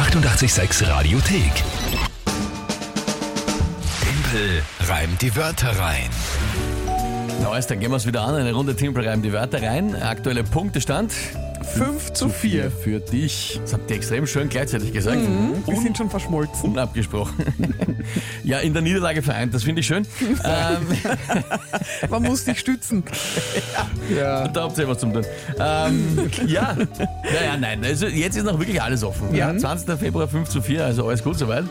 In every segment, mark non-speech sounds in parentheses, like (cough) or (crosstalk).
886 Radiothek. Tempel reimt die Wörter rein. Neues, dann gehen wir es wieder an. Eine Runde Timpel reimt die Wörter rein. Aktueller Punktestand. 5 zu 4. für dich. Das habt ihr extrem schön gleichzeitig gesagt. Wir sind schon verschmolzen. Unabgesprochen. (laughs) ja, in der Niederlage vereint, das finde ich schön. (laughs) ähm, (laughs) Man muss sich stützen. Ja. da habt ihr was zum tun. Ähm, ja, naja, nein. Also jetzt ist noch wirklich alles offen. Ja. 20. Februar 5 zu 4, also alles gut soweit.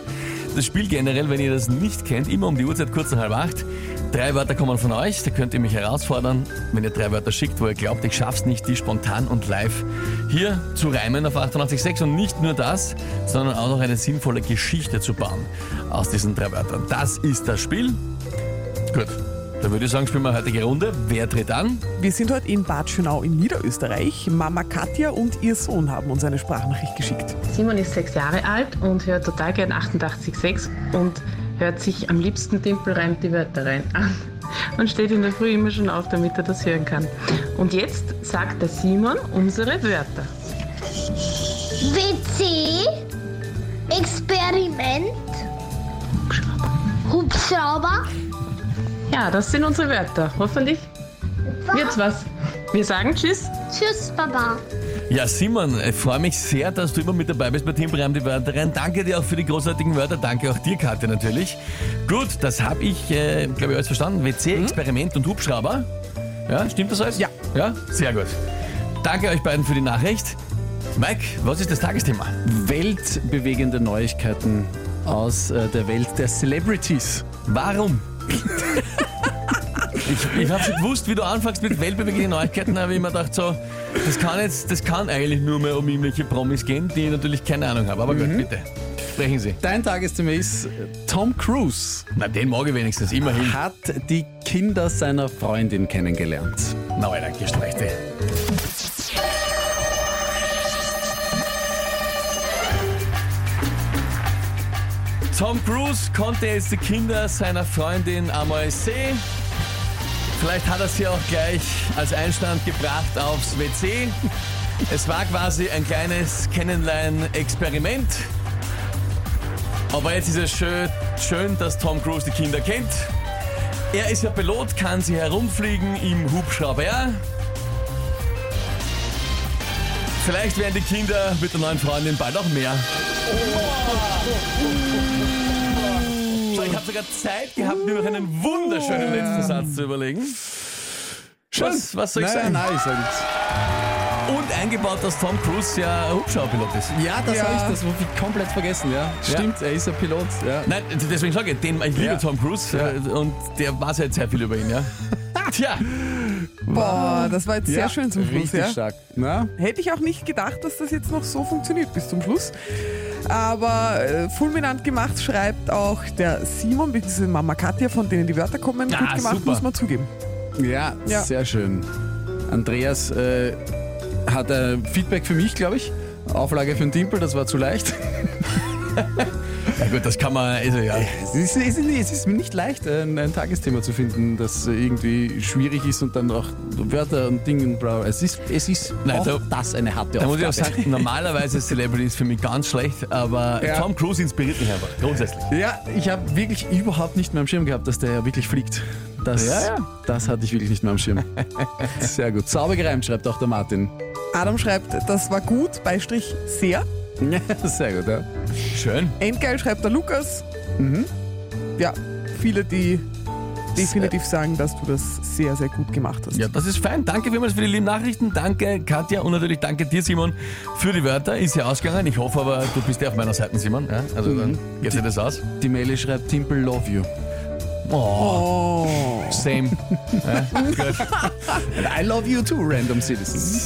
Das Spiel generell, wenn ihr das nicht kennt, immer um die Uhrzeit kurz nach halb acht. Drei Wörter kommen von euch, da könnt ihr mich herausfordern, wenn ihr drei Wörter schickt, wo ihr glaubt, ich schaff's nicht, die spontan und live hier zu reimen auf 88.6 und nicht nur das, sondern auch noch eine sinnvolle Geschichte zu bauen aus diesen drei Wörtern. Das ist das Spiel. Gut, dann würde ich sagen, spielen wir eine heutige Runde. Wer tritt an? Wir sind heute in Bad Schönau in Niederösterreich. Mama Katja und ihr Sohn haben uns eine Sprachnachricht geschickt. Simon ist sechs Jahre alt und hört total gern 88,6 und hört sich am liebsten Timpel reimt die Wörter rein an und steht in der Früh immer schon auf, damit er das hören kann. Und jetzt sagt der Simon unsere Wörter. WC, Experiment, Hubschrauber, Ja, das sind unsere Wörter. Hoffentlich wird's was. Wir sagen Tschüss. Tschüss, Baba. Ja, Simon, ich freue mich sehr, dass du immer mit dabei bist bei Teamprogramm die Wörter rein. Danke dir auch für die großartigen Wörter. Danke auch dir, Katja, natürlich. Gut, das habe ich, äh, glaube ich, alles verstanden. WC, Experiment und Hubschrauber. Ja, stimmt das alles? Ja. Ja, sehr gut. Danke euch beiden für die Nachricht. Mike, was ist das Tagesthema? weltbewegende Neuigkeiten aus äh, der Welt der Celebrities. Warum? Ich ich habe schon gewusst, wie du anfängst mit weltbewegenden Neuigkeiten, habe ich mir gedacht, so, das kann jetzt, das kann eigentlich nur mehr um irgendwelche Promis gehen, die ich natürlich keine Ahnung habe. Aber gut, bitte. Sprechen Sie. Dein Tagesthema ist, äh, Tom Cruise Na, den mag ich wenigstens immerhin. hat die Kinder seiner Freundin kennengelernt. Na, Alter, gestreichte. Tom Cruise konnte jetzt die Kinder seiner Freundin einmal sehen. Vielleicht hat er sie auch gleich als Einstand gebracht aufs WC. Es war quasi ein kleines Kennenlernen-Experiment. Aber jetzt ist es schön, schön, dass Tom Cruise die Kinder kennt. Er ist ja Pilot, kann sie herumfliegen im Hubschrauber. Vielleicht werden die Kinder mit der neuen Freundin bald auch mehr. So, ich habe sogar Zeit gehabt, mir noch einen wunderschönen letzten Satz zu überlegen. Was, was soll ich Nein, sagen? nein, ich sag nichts. Und eingebaut, dass Tom Cruise ja Hubschrauberpilot ist. Ja, das Ja. habe ich das hab ich komplett vergessen, ja. Stimmt, er ist ein Pilot, ja. Nein, deswegen sage ich, den, ich liebe Ja. Tom Cruise äh, und der weiß halt sehr viel über ihn, ja. (laughs) Tja, Boah, das war jetzt sehr Ja, schön zum Schluss. Richtig Ja? stark. Na? Hätte ich auch nicht gedacht, dass das jetzt noch so funktioniert bis zum Schluss. Aber äh, fulminant gemacht schreibt auch der Simon, bzw. Mama Katja, von denen die Wörter kommen. Ja, Gut gemacht, super. muss man zugeben. Ja, Ja. sehr schön. Andreas äh, hat äh, Feedback für mich, glaube ich. Auflage für den Timpel, das war zu leicht. (laughs) ja gut, das kann man, also ja. Es ist, es ist, es ist mir nicht leicht, ein, ein Tagesthema zu finden, das irgendwie schwierig ist und dann auch Wörter und Dinge und bla. Es ist, es ist Nein, auch da- das eine harte Da muss ich auch Aufgabe. sagen, normalerweise Celebrity ist für mich ganz schlecht, aber Ja. Tom Cruise inspiriert mich einfach, grundsätzlich. Ja, ich habe wirklich überhaupt nicht mehr am Schirm gehabt, dass der ja wirklich fliegt. Das, Ja, ja. das hatte ich wirklich nicht mehr am Schirm. (laughs) Sehr gut. Sauber gereimt, schreibt auch der Martin. Adam schreibt, das war gut, Beistrich sehr. Ja, (laughs) sehr gut, ja. Schön. Endgeil schreibt der Lukas. Ja, viele, die definitiv sagen, dass du das sehr, sehr gut gemacht hast. Ja, das ist fein. Danke vielmals für die lieben Nachrichten. Danke, Katja. Und natürlich danke dir, Simon, für die Wörter. Ist ja ausgegangen. Ich hoffe aber, du bist ja auf meiner Seite, Simon. Ja, also dann geht dir das aus. Die Mail schreibt Timple Love You. Oh, Oh. same. (laughs) Ja, (laughs) I love you too, Random Citizens.